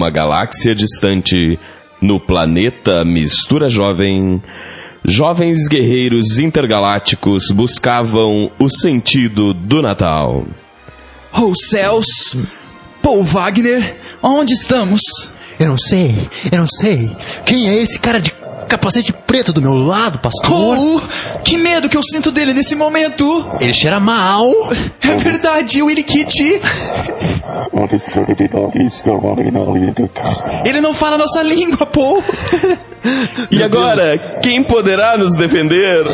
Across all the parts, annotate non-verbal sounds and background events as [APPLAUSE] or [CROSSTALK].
em uma galáxia distante, no planeta Mistura Jovem, jovens guerreiros intergalácticos buscavam o sentido do Natal. Oh céus! Paul Wagner, onde estamos? Eu não sei, eu não sei. Quem é esse cara de capacete preto do meu lado, pastor? Oh, que medo que eu sinto dele nesse momento! Ele cheira mal. É verdade, Willy Kitty! Ele não fala nossa língua, Paul! E agora, quem poderá nos defender?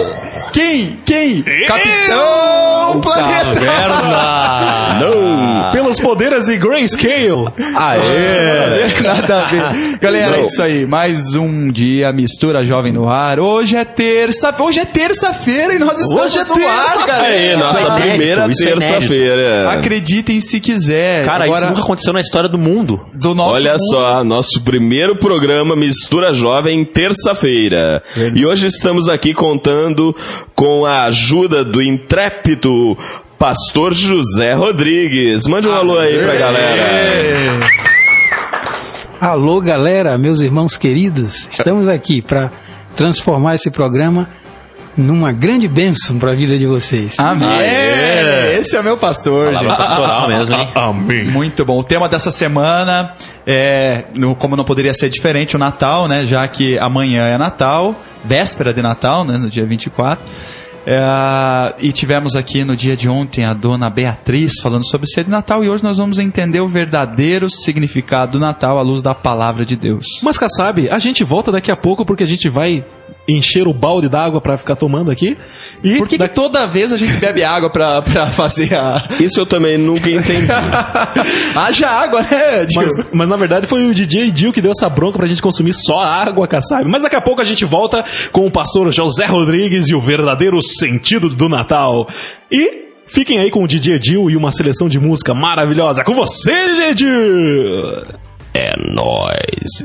Quem? Quem? Capitão Planeta! Caverna! [LAUGHS] Não! Pelos poderes de Grayscale! Aê! Nada a ver. Galera, é isso aí. Mais um dia, mistura jovem no ar. Hoje é terça. Hoje é terça-feira e nós estamos Hoje é no ar, terça-feira. galera. Aí, nossa é primeira é terça-feira. Acreditem se quiser. Cara, Agora, isso nunca aconteceu na história do mundo. do nosso Olha mundo. só, nosso primeiro programa Mistura Jovem, terça-feira. E hoje estamos aqui contando com a ajuda do intrépido Pastor José Rodrigues. Mande um alô aí pra galera. Alô, galera, meus irmãos queridos. Estamos aqui para transformar esse programa numa grande bênção para a vida de vocês. Amém. Aê. Esse é o meu pastor, Palavra gente. pastoral mesmo, hein? [LAUGHS] Muito bom. O tema dessa semana é, como não poderia ser diferente, o Natal, né? Já que amanhã é Natal, véspera de Natal, né? No dia 24. É, e tivemos aqui no dia de ontem a dona Beatriz falando sobre ser de Natal e hoje nós vamos entender o verdadeiro significado do Natal à luz da palavra de Deus. Mas, Kassab, a gente volta daqui a pouco porque a gente vai encher o balde d'água pra ficar tomando aqui. E Por que, que da- toda vez a gente bebe água pra, pra fazer a. Isso eu também nunca entendi. [LAUGHS] Haja água, né, mas, mas, na verdade foi o DJ Dil que deu essa bronca pra gente consumir só água, Kassab. Mas daqui a pouco a gente volta com o pastor José Rodrigues e o verdadeiro sentido do Natal. E fiquem aí com o DJ Dil e uma seleção de música maravilhosa. Com você, DJ Dil! é nóis.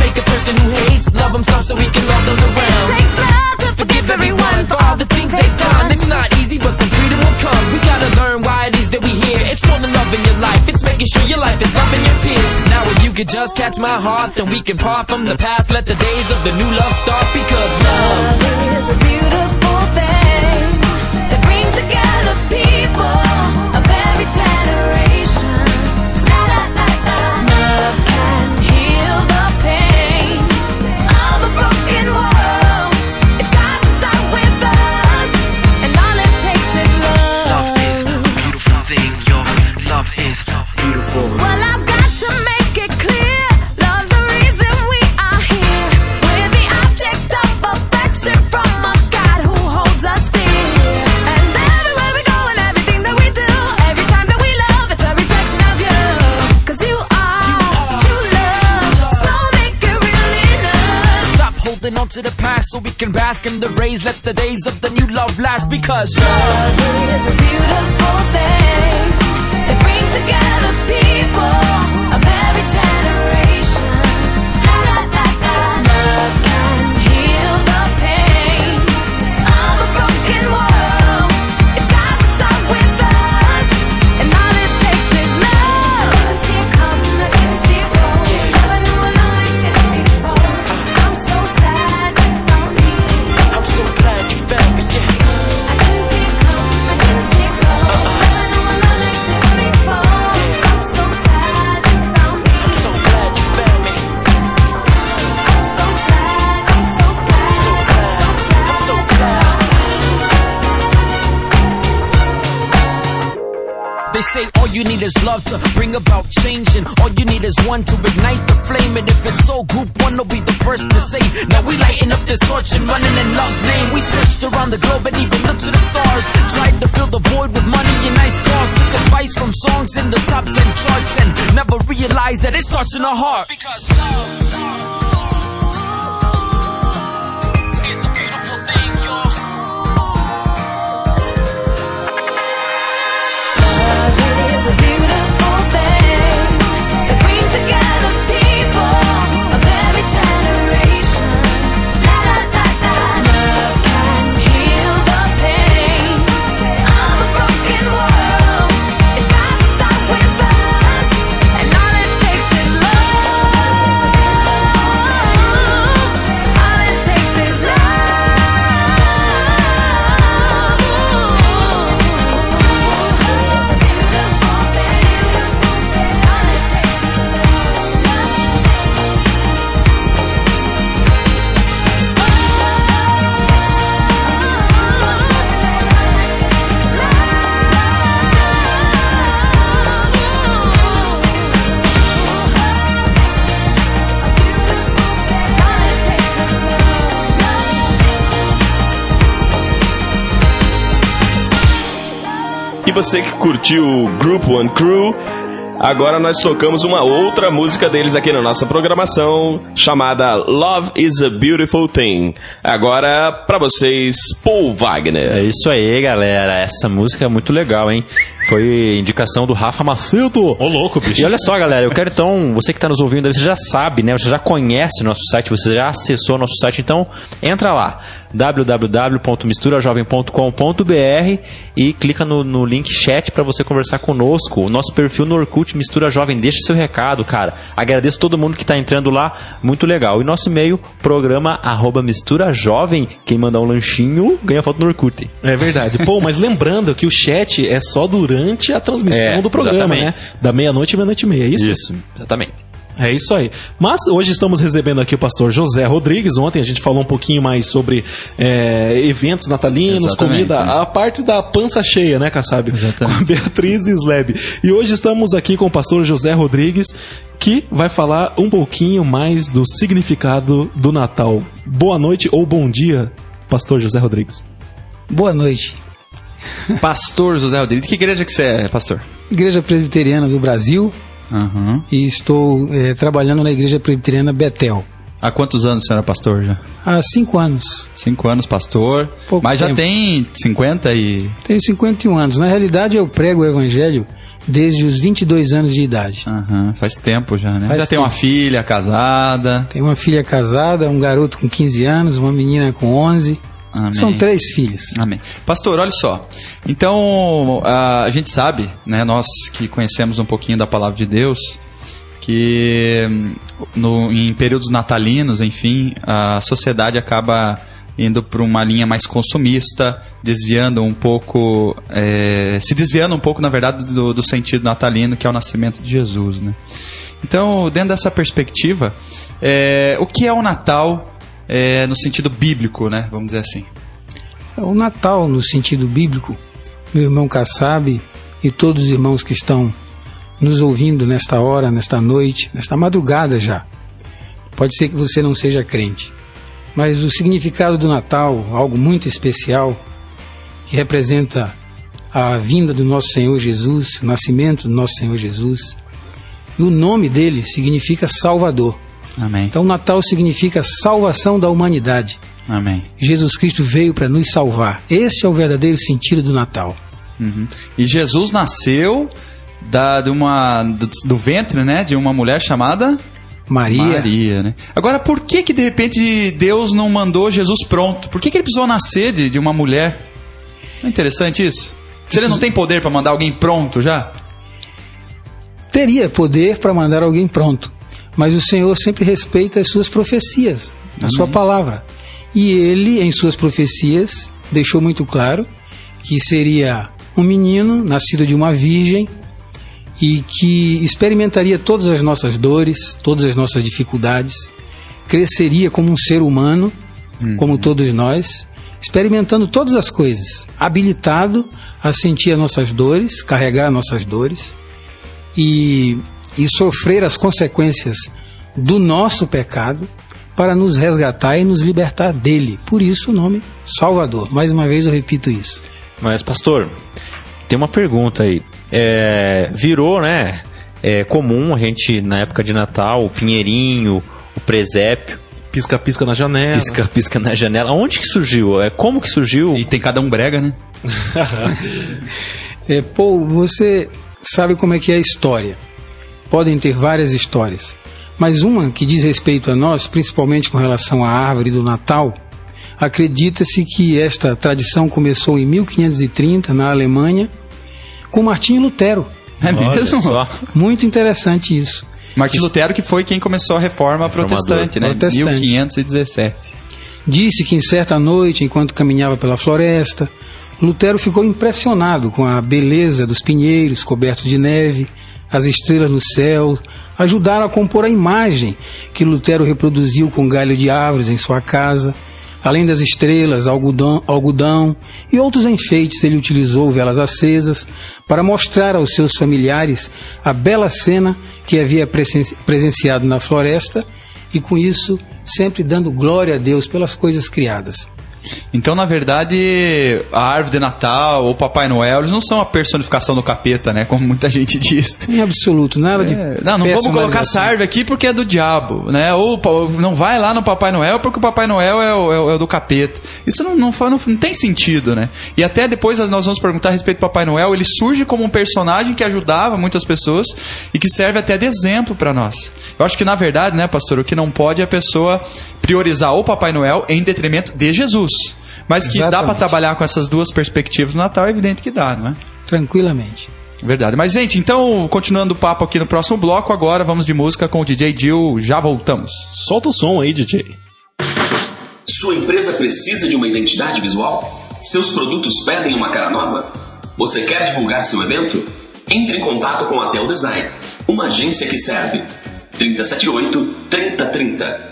Love himself so he can love those around. takes love to Forgive everyone for all the things they've done. It's not easy, but the freedom will come. We gotta learn why it is that we here. It's more than love in your life. It's making sure your life is loving your peers. Now if you could just catch my heart, then we can part from the past. Let the days of the new love start because love. Love is a beautiful thing can bask in the rays. Let the days of the new love last because Love is a beautiful thing. Need is love to bring about change, and all you need is one to ignite the flame. And if it's so group one will be the first to say. Now we lighting up this torch and running in love's name. We searched around the globe and even looked to the stars. Tried to fill the void with money and nice cars. Took advice from songs in the top 10 charts and never realized that it starts in our heart. Because love E você que curtiu o Group One Crew, agora nós tocamos uma outra música deles aqui na nossa programação, chamada Love is a Beautiful Thing. Agora, pra vocês, Paul Wagner. É isso aí, galera. Essa música é muito legal, hein? Foi indicação do Rafa Macedo. Ô, louco, bicho. E olha só, galera, eu quero então, você que está nos ouvindo, aí, você já sabe, né? Você já conhece o nosso site, você já acessou o nosso site, então entra lá www.misturajovem.com.br e clica no, no link chat para você conversar conosco. O nosso perfil no Orkut Mistura Jovem, deixa seu recado, cara. Agradeço todo mundo que está entrando lá, muito legal. E nosso e-mail, programa arroba mistura jovem. Quem mandar um lanchinho ganha foto no Orkut. É verdade. Pô, mas lembrando que o chat é só durante a transmissão É, do programa, exatamente. né? Da meia-noite meia-noite e meia, é isso? Isso, exatamente. É isso aí. Mas hoje estamos recebendo aqui o pastor José Rodrigues. Ontem a gente falou um pouquinho mais sobre é, eventos natalinos, Exatamente, comida, né? a parte da pança cheia, né, Kassab? Exatamente. Com a Beatriz Sleb. E hoje estamos aqui com o pastor José Rodrigues, que vai falar um pouquinho mais do significado do Natal. Boa noite ou bom dia, pastor José Rodrigues. Boa noite. Pastor José Rodrigues. Que igreja que você é, pastor? Igreja Presbiteriana do Brasil Aham. e estou eh, trabalhando na Igreja Presbiteriana Betel. Há quantos anos você era pastor já? Há cinco anos. Cinco anos pastor. Pouco mas já tempo. tem 50 e. Tenho 51 anos. Na realidade, eu prego o Evangelho desde os 22 anos de idade. Aham, faz tempo já, né? Faz já tem uma tempo. filha casada. Tenho uma filha casada, um garoto com 15 anos, uma menina com 11. Amém. São três filhas. Amém. Pastor, olha só. Então, a gente sabe, né, nós que conhecemos um pouquinho da palavra de Deus, que hum, no, em períodos natalinos, enfim, a sociedade acaba indo para uma linha mais consumista, desviando um pouco, é, se desviando um pouco, na verdade, do, do sentido natalino, que é o nascimento de Jesus, né? Então, dentro dessa perspectiva, é, o que é o Natal é, no sentido bíblico, né? Vamos dizer assim. O Natal, no sentido bíblico, meu irmão Kassab e todos os irmãos que estão nos ouvindo nesta hora, nesta noite, nesta madrugada já. Pode ser que você não seja crente, mas o significado do Natal, algo muito especial, que representa a vinda do nosso Senhor Jesus, o nascimento do nosso Senhor Jesus, e o nome dele significa Salvador. Amém. Então, Natal significa salvação da humanidade. Amém. Jesus Cristo veio para nos salvar. Esse é o verdadeiro sentido do Natal. Uhum. E Jesus nasceu da, de uma, do, do ventre, né? De uma mulher chamada Maria, Maria, né? Agora, por que que de repente Deus não mandou Jesus pronto? Por que que ele precisou nascer de, de uma mulher? Não é interessante isso? Se ele não tem poder para mandar alguém pronto já? teria poder para mandar alguém pronto, mas o Senhor sempre respeita as suas profecias, a sua palavra. E ele, em suas profecias, deixou muito claro que seria um menino nascido de uma virgem e que experimentaria todas as nossas dores, todas as nossas dificuldades, cresceria como um ser humano, como todos nós, experimentando todas as coisas, habilitado a sentir as nossas dores, carregar as nossas dores. E, e sofrer as consequências do nosso pecado para nos resgatar e nos libertar dele. Por isso o nome Salvador. Mais uma vez eu repito isso. Mas, pastor, tem uma pergunta aí. É, virou, né? É comum a gente, na época de Natal, o pinheirinho, o presépio, Pisca-pisca na janela. pisca-pisca na janela. Onde que surgiu? É, como que surgiu? E tem cada um brega, né? [LAUGHS] É, Paul, você sabe como é que é a história. Podem ter várias histórias. Mas uma que diz respeito a nós, principalmente com relação à árvore do Natal, acredita-se que esta tradição começou em 1530 na Alemanha com Martinho Lutero. É mesmo? só. Muito interessante isso. Martim Lutero que foi quem começou a reforma protestante, né? Protestante. 1517. Disse que em certa noite, enquanto caminhava pela floresta, Lutero ficou impressionado com a beleza dos pinheiros cobertos de neve, as estrelas no céu, ajudaram a compor a imagem que Lutero reproduziu com galho de árvores em sua casa. Além das estrelas, algodão, algodão e outros enfeites, ele utilizou velas acesas para mostrar aos seus familiares a bela cena que havia presen- presenciado na floresta e, com isso, sempre dando glória a Deus pelas coisas criadas. Então, na verdade, a árvore de Natal ou Papai Noel, eles não são a personificação do capeta, né? Como muita gente [LAUGHS] diz. Em absoluto, nada de. É, não, não vamos colocar essa árvore aqui porque é do diabo, né? Ou não vai lá no Papai Noel porque o Papai Noel é o, é o- é o do capeta. Isso não, não, não, não tem sentido, né? E até depois nós vamos perguntar a respeito do Papai Noel. Ele surge como um personagem que ajudava muitas pessoas e que serve até de exemplo para nós. Eu acho que na verdade, né, pastor, o que não pode é a pessoa priorizar o Papai Noel em detrimento de Jesus. Mas que dá para Exatamente. trabalhar com essas duas perspectivas no Natal, é evidente que dá, não é? Tranquilamente. Verdade. Mas, gente, então, continuando o papo aqui no próximo bloco, agora vamos de música com o DJ Jill. Já voltamos. Solta o som aí, DJ. Sua empresa precisa de uma identidade visual? Seus produtos pedem uma cara nova? Você quer divulgar seu evento? Entre em contato com a Tel Design, uma agência que serve. 378 3030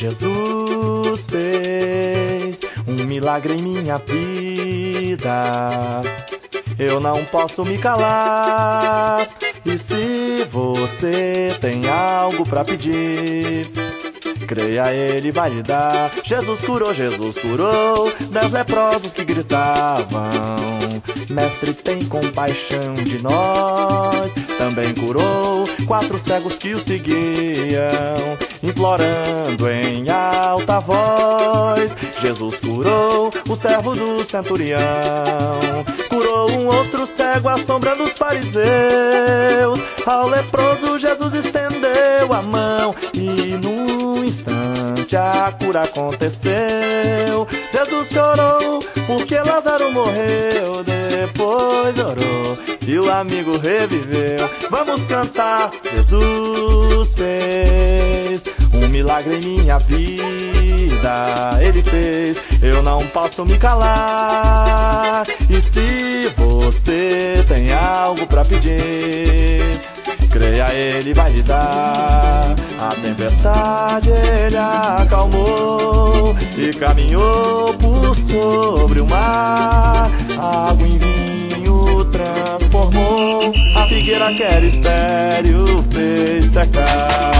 Jesus fez um milagre em minha vida. Eu não posso me calar. E se você tem algo pra pedir, creia, ele vai lhe dar. Jesus curou, Jesus curou. Dez leprosos que gritavam: Mestre, tem compaixão de nós. Também curou quatro cegos que o seguiam, implorando em alta voz. Jesus curou o servo do centurião, curou um outro cego à sombra dos fariseus. Ao leproso, Jesus estendeu a mão e num instante a cura aconteceu. Jesus chorou porque Lázaro morreu, depois orou e o amigo reviveu. Vamos cantar, Jesus fez milagre em minha vida. Ele fez, eu não posso me calar. E se você tem algo pra pedir, creia, ele vai lhe dar. A tempestade ele acalmou e caminhou por sobre o mar. Água em vinho transformou, a figueira que era estéreo fez secar.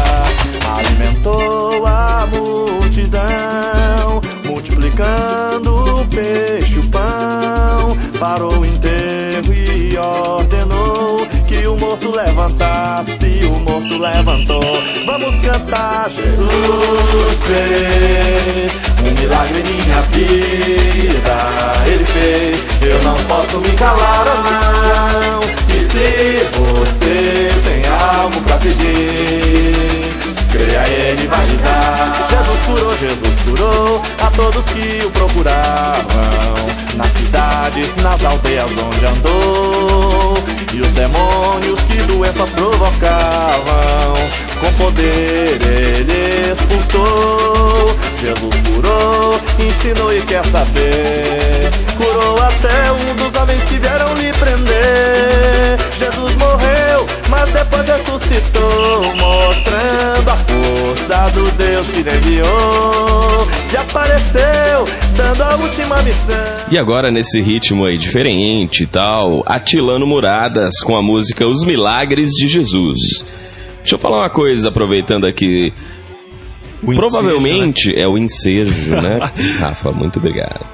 Alimentou a multidão, multiplicando o peixe, o pão. Parou o enterro e ordenou que o morto levantasse. E o morto levantou. Vamos cantar, Jesus fez um milagre em minha vida. Ele fez, eu não posso me calar, não. E se você tem algo pra pedir, vai. Jesus curou, Jesus curou a todos que o procuravam. Nas cidades, nas aldeias onde andou. E os demônios que doenças provocavam, com poder ele expulsou. Jesus curou, ensinou e quer saber. Curou até um dos homens que vieram lhe prender. Jesus morreu, mas depois ressuscitou, mostrando a força do Deus que enviou. E apareceu, dando a última missão. E agora, nesse ritmo aí diferente e tal, atilando muradas com a música Os Milagres de Jesus. Deixa eu falar uma coisa, aproveitando aqui. O Provavelmente é o ensejo, né? [LAUGHS] Rafa, muito obrigado.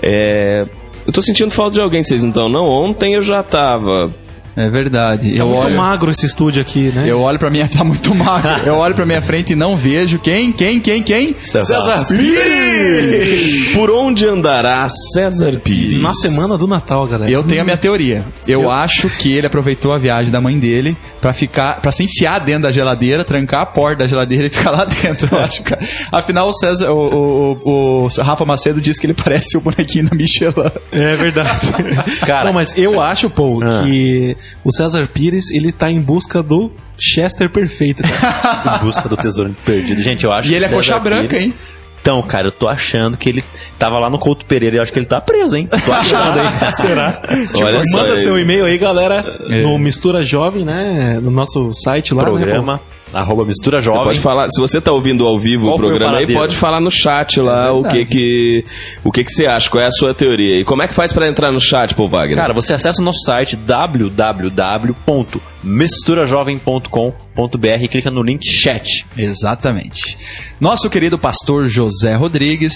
É, eu tô sentindo falta de alguém, vocês então não? Ontem eu já tava. É verdade. Tá eu muito olho, magro esse estúdio aqui, né? eu olho pra minha. [LAUGHS] Tá muito magro. Eu olho pra minha frente e não vejo quem, quem, quem, quem? César Pires! Por onde andará César Pires? Na semana do Natal, galera. Eu tenho a minha teoria. Eu, acho que ele aproveitou a viagem da mãe dele pra ficar, para se enfiar dentro da geladeira, trancar a porta da geladeira e ficar lá dentro. Eu acho, cara. Afinal, o César, o, o, o Rafa Macedo disse que ele parece o bonequinho da Michelin. É verdade. [LAUGHS] Cara. Não, mas eu acho, Paul, Ah. que o César Pires, ele tá em busca do Chester perfeito, cara. [LAUGHS] Em busca do tesouro perdido. Gente, eu acho E ele é coxa branca, Pires- hein? Então, cara, eu tô achando que ele tava lá no Couto Pereira e eu acho que ele tá preso, hein? Tô achando, hein? [LAUGHS] Será? Olha só Manda aí. seu e-mail aí, galera, no Mistura Jovem, né? No nosso site lá, né, Programa, arroba Mistura Você Jovem. pode falar, se você tá ouvindo ao vivo Qual o programa aí, pode falar no chat lá o que que o que que você acha, qual é a sua teoria. E como é que faz pra entrar no chat, Paul Wagner? Cara, você acessa o nosso site www.misturajovem.com.br e clica no link chat. Exatamente. Nosso querido pastor José Rodrigues.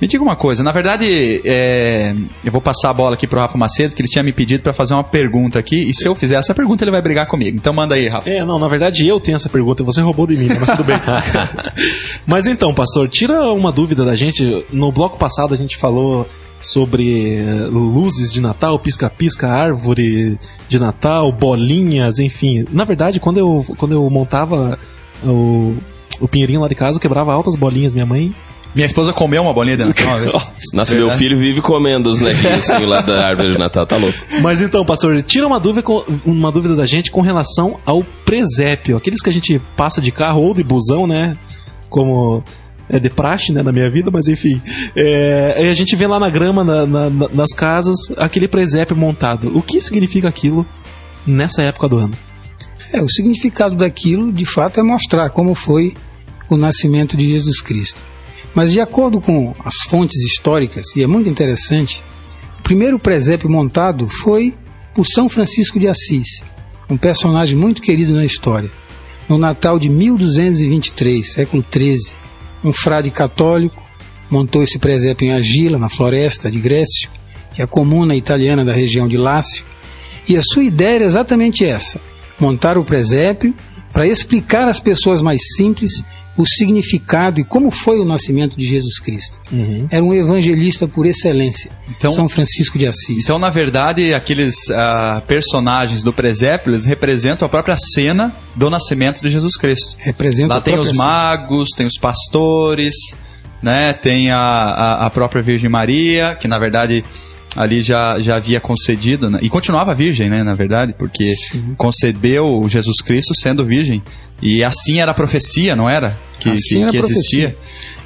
Me diga uma coisa, na verdade, é, eu vou passar a bola aqui pro Rafa Macedo, que ele tinha me pedido pra fazer uma pergunta aqui, e se eu fizer essa pergunta, ele vai brigar comigo. Então manda aí, Rafa. É, não, na verdade eu tenho essa pergunta, você roubou de mim, né? mas tudo bem. [LAUGHS] mas então, pastor, tira uma dúvida da gente. No bloco passado a gente falou sobre eh, luzes de Natal, pisca-pisca, árvore de Natal, bolinhas, enfim. Na verdade, quando eu, quando eu montava o, o pinheirinho lá de casa, eu quebrava altas bolinhas. Minha mãe Minha esposa comeu uma bolinha de Natal [LAUGHS] uma vez. Nossa, meu filho vive comendo os neguinhos assim, lá da árvore de Natal, tá louco. Mas então, pastor, tira uma dúvida, com- uma dúvida da gente com relação ao presépio. Aqueles que a gente passa de carro ou de busão, né? Como é de praxe, né, na minha vida, mas enfim. É, a gente vê lá na grama, na- na- na- nas casas, aquele presépio montado. O que significa aquilo nessa época do ano? É, o significado daquilo, de fato, é mostrar como foi o nascimento de Jesus Cristo. Mas de acordo com as fontes históricas, e é muito interessante, o primeiro presépio montado foi por São Francisco de Assis, um personagem muito querido na história. No Natal de 1223, século XIII, um frade católico montou esse presépio em Agila, na floresta de Grécio, que é a comuna italiana da região de Lácio, e a sua ideia era exatamente essa: montar o presépio para explicar às pessoas mais simples o significado e como foi o nascimento de Jesus Cristo. Era um evangelista por excelência, Então- São Francisco de Assis. Então, na verdade, aqueles ah, personagens do presépio, eles representam a própria cena do nascimento de Jesus Cristo. representa Lá tem os magos, tem os pastores, né? Tem a, a, a própria Virgem Maria, que na verdade ali já, já havia concedido, né? e continuava virgem, né? Na verdade, porque concebeu Jesus Cristo sendo virgem. E assim era a profecia, não era? Que, Assim que, que existia.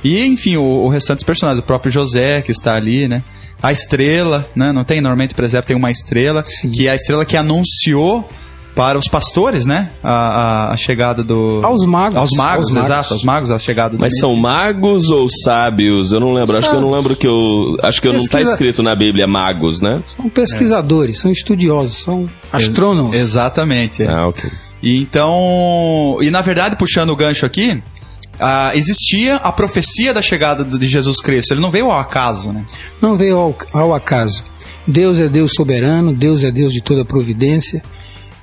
E, enfim, o, o restante dos personagens, o próprio José, que está ali, né? A estrela, né? Não tem, normalmente, por exemplo, tem uma estrela, Sim. que é a estrela que anunciou para os pastores, né? A, a, a chegada do. Aos magos. Aos magos, Aos magos. exato, aos magos, a chegada do. Mas são magos ou sábios? Eu não lembro. Acho que eu não lembro que eu. Acho que eu não tá Pesquisa- escrito na Bíblia magos, né? São pesquisadores, são estudiosos, são astrônomos. Exatamente. é. Ah, ok. E então. E na verdade, puxando o gancho aqui. ah, existia a profecia da chegada de Jesus Cristo. Ele não veio ao acaso, né? Não veio ao, ao acaso. Deus é Deus soberano, Deus é Deus de toda providência.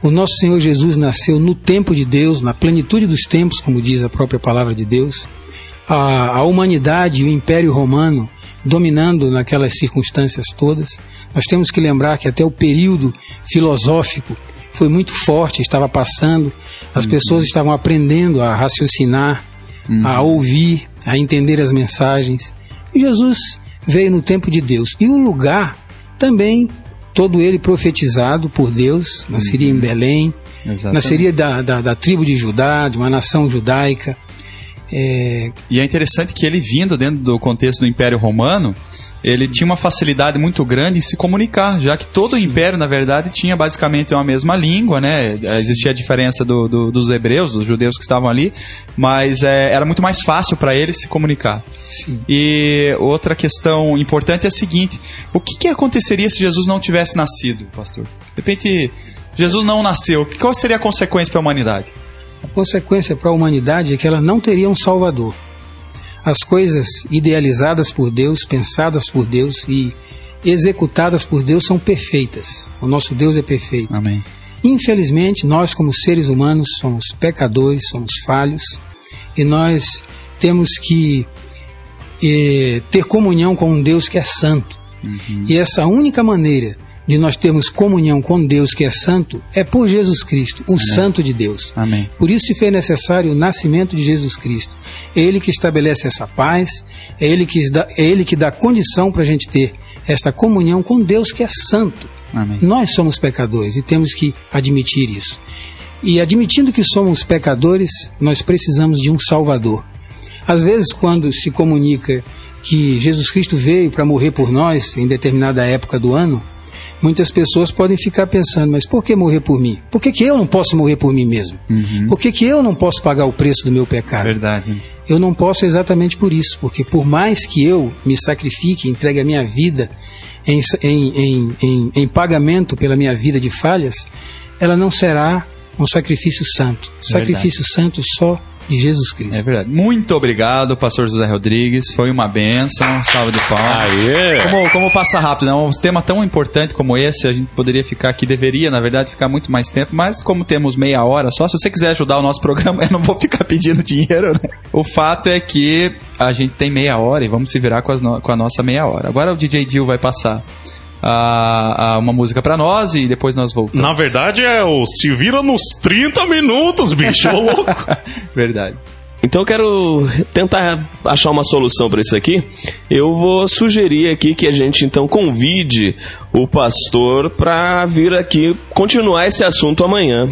O nosso Senhor Jesus nasceu no tempo de Deus, na plenitude dos tempos, como diz a própria palavra de Deus. A, a humanidade e o Império Romano dominando naquelas circunstâncias todas. Nós temos que lembrar que até o período filosófico foi muito forte, estava passando, as pessoas estavam aprendendo a raciocinar, a ouvir, a entender as mensagens. E Jesus veio no tempo de Deus. E o lugar também, todo ele profetizado por Deus, nasceria em Belém, nasceria da, da, da tribo de Judá, de uma nação judaica. É, E é interessante que ele vindo dentro do contexto do Império Romano, ele tinha uma facilidade muito grande em se comunicar, já que todo o Império, na verdade, tinha basicamente uma mesma língua, né? Existia a diferença do- do- dos hebreus, dos judeus que estavam ali, mas é, era muito mais fácil para eles se comunicar. sim. E outra questão importante é a seguinte: o que, que aconteceria se Jesus não tivesse nascido, pastor? De repente, Jesus não nasceu, qual seria a consequência para a humanidade? A consequência para a humanidade é que ela não teria um Salvador. As coisas idealizadas por Deus, pensadas por Deus e executadas por Deus são perfeitas. O nosso Deus é perfeito. Amém. Infelizmente, nós, como seres humanos, somos pecadores, somos falhos e nós temos que eh, ter comunhão com um Deus que é santo. E essa única maneira de nós termos comunhão com Deus que é santo é por Jesus Cristo, o Santo de Deus. Amém. Por isso se fez necessário o nascimento de Jesus Cristo. É Ele que estabelece essa paz, é Ele que dá, é Ele que dá condição para a gente ter esta comunhão com Deus que é santo. Amém. Nós somos pecadores e temos que admitir isso. E admitindo que somos pecadores, nós precisamos de um Salvador. Às vezes, quando se comunica que Jesus Cristo veio para morrer por nós em determinada época do ano, muitas pessoas podem ficar pensando: mas por que morrer por mim? Por que, que eu não posso morrer por mim mesmo? Por que, que eu não posso pagar o preço do meu pecado? Verdade. Eu não posso exatamente por isso, porque por mais que eu me sacrifique, entregue a minha vida em, em, em, em, em pagamento pela minha vida de falhas, ela não será um sacrifício santo. Sacrifício santo só de Jesus Cristo. É verdade. Muito obrigado, pastor José Rodrigues. Foi uma benção. Salve de palmas. Aê! Como, como passa rápido, né? Um tema tão importante como esse, a gente poderia ficar aqui, deveria, na verdade, ficar muito mais tempo, mas como temos meia hora só, se você quiser ajudar o nosso [LAUGHS] programa, eu não vou ficar pedindo dinheiro, né? O fato é que a gente tem meia hora e vamos se virar com, as no- com a nossa meia hora. Agora o DJ Dil vai passar a, a uma música pra nós e depois nós voltamos. Na verdade, é o se vira nos 30 minutos, bicho. Ô, louco. [LAUGHS] Verdade. Então eu quero tentar achar uma solução para isso aqui. Eu vou sugerir aqui que a gente então convide o pastor para vir aqui continuar esse assunto amanhã.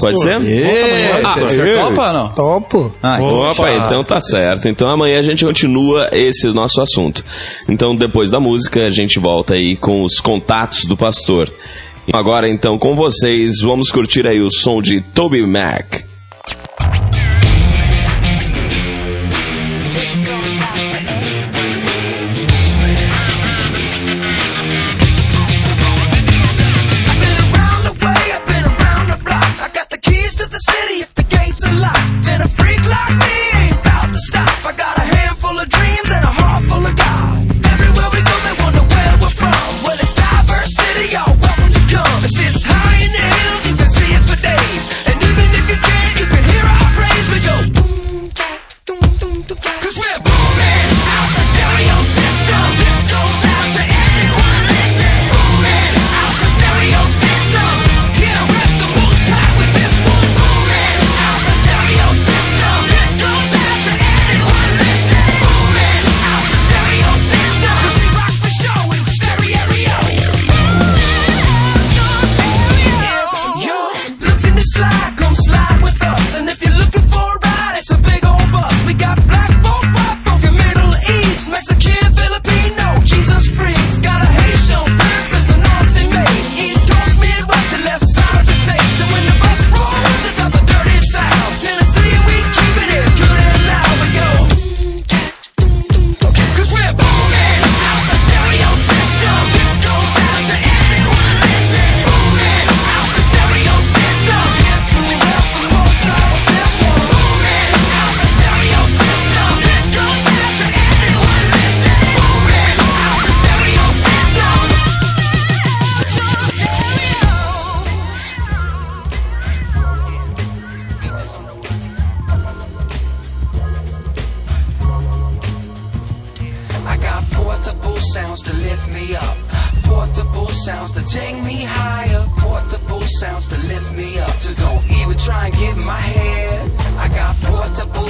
Pode ser? Ê, Ah, você topa ou não? Topo. Ah, então Opa, então tá certo. Então amanhã a gente continua esse nosso assunto. Então depois da música a gente volta aí com os contatos do pastor. Agora então com vocês vamos curtir aí o som de Toby Mac.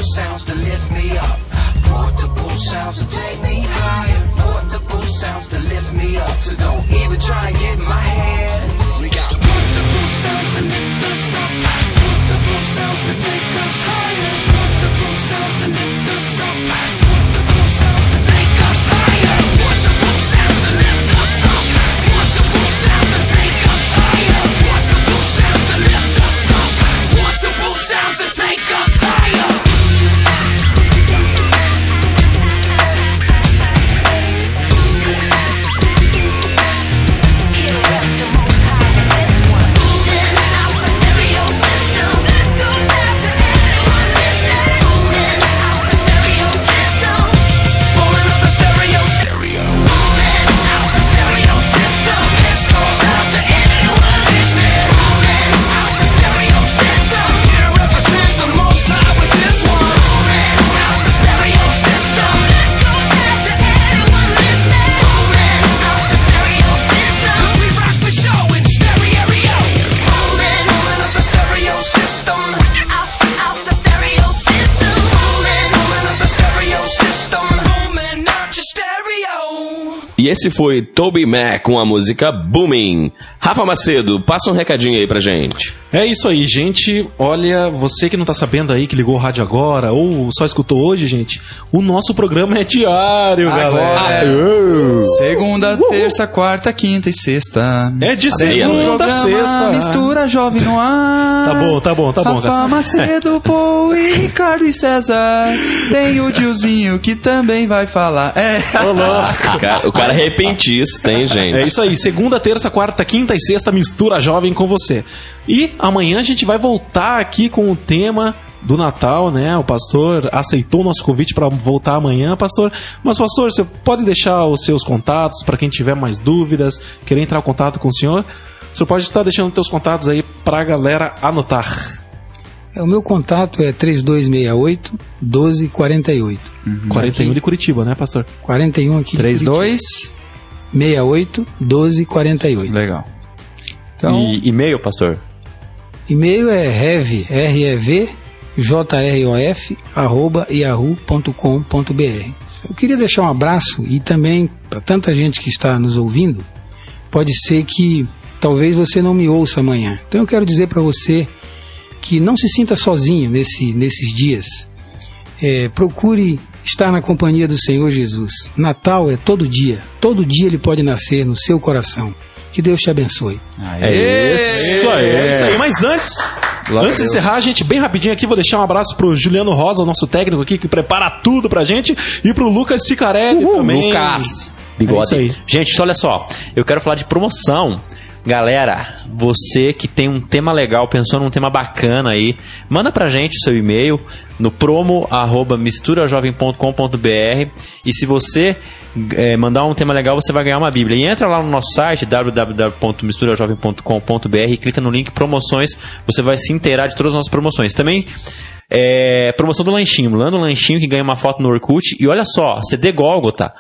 Sounds to lift me up. Portable sounds to take esse foi Toby Mac com a música Booming. Rafa Macedo, passa um recadinho aí pra gente. É isso aí, gente. Olha, você que não tá sabendo aí, que ligou o rádio agora, ou só escutou hoje, gente, o nosso programa é diário, galera. Segunda, terça, quarta, quinta e sexta. É de segunda a sexta. Mistura jovem no ar. Tá bom, tá bom, tá bom, Rafa. Macedo, [LAUGHS] Paul e Ricardo e César. Tem o Diozinho que também vai falar. É. O cara, o cara é repentista, hein, gente? É isso aí, segunda, terça, quarta, quinta e sexta, mistura jovem com você. E amanhã a gente vai voltar aqui com o tema do Natal, né? O pastor aceitou o nosso convite para voltar amanhã, pastor. Mas, pastor, você pode deixar os seus contatos para quem tiver mais dúvidas, querer entrar em contato com o senhor? Senhor pode estar deixando os seus contatos aí para a galera anotar. É, o meu contato é 3268 1248. 41 de Curitiba, né, pastor? 41 aqui. de 32. Curitiba. 68 1248. Legal. Então, E e-mail, pastor? E-mail é rev, R-E-V, J-R-O-F, arroba yahoo.com.br. Eu queria deixar um abraço e também para tanta gente que está nos ouvindo, pode ser que talvez você não me ouça amanhã. Então eu quero dizer para você que não se sinta sozinho nesse, nesses dias. É, procure estar na companhia do Senhor Jesus. Natal é todo dia. Todo dia ele pode nascer no seu coração. Que Deus te abençoe. É isso aí, é isso aí. Mas antes, antes de encerrar, gente, bem rapidinho aqui, vou deixar um abraço pro Juliano Rosa, o nosso técnico aqui, que prepara tudo pra gente, e pro Lucas Cicarelli também. Lucas. É Bigode. isso aí. Gente, olha só. Eu quero falar de promoção. Galera, você que tem um tema legal, pensou num tema bacana aí, manda pra gente o seu e-mail no promo arroba misturajovem.com.br e se você eh, mandar um tema legal, você vai ganhar uma Bíblia. E entra lá no nosso site www.misturajovem.com.br e clica no link promoções, você vai se inteirar de todas as nossas promoções. Também é, promoção do lanchinho, lá lanchinho que ganha uma foto no Orkut. E olha só, CD Gólgota. Tá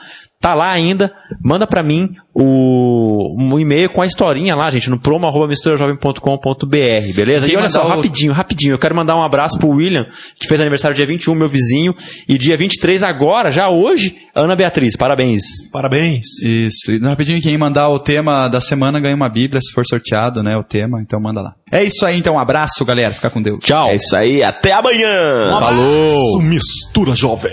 lá ainda, manda pra mim o, um e-mail com a historinha lá, gente, no promo.misturajovem.com.br, beleza? Quem E olha só, o- rapidinho, rapidinho, eu quero mandar um abraço pro William, que fez aniversário dia 21, meu vizinho, e dia 23 agora, já hoje, Ana Beatriz, parabéns. Parabéns. Isso. E rapidinho, quem mandar o tema da semana ganha uma Bíblia, se for sorteado, né? O tema, então manda lá. É isso aí, então. Um abraço, galera. Fica com Deus. Tchau. É isso aí, até amanhã! Falou! Mistura Jovem.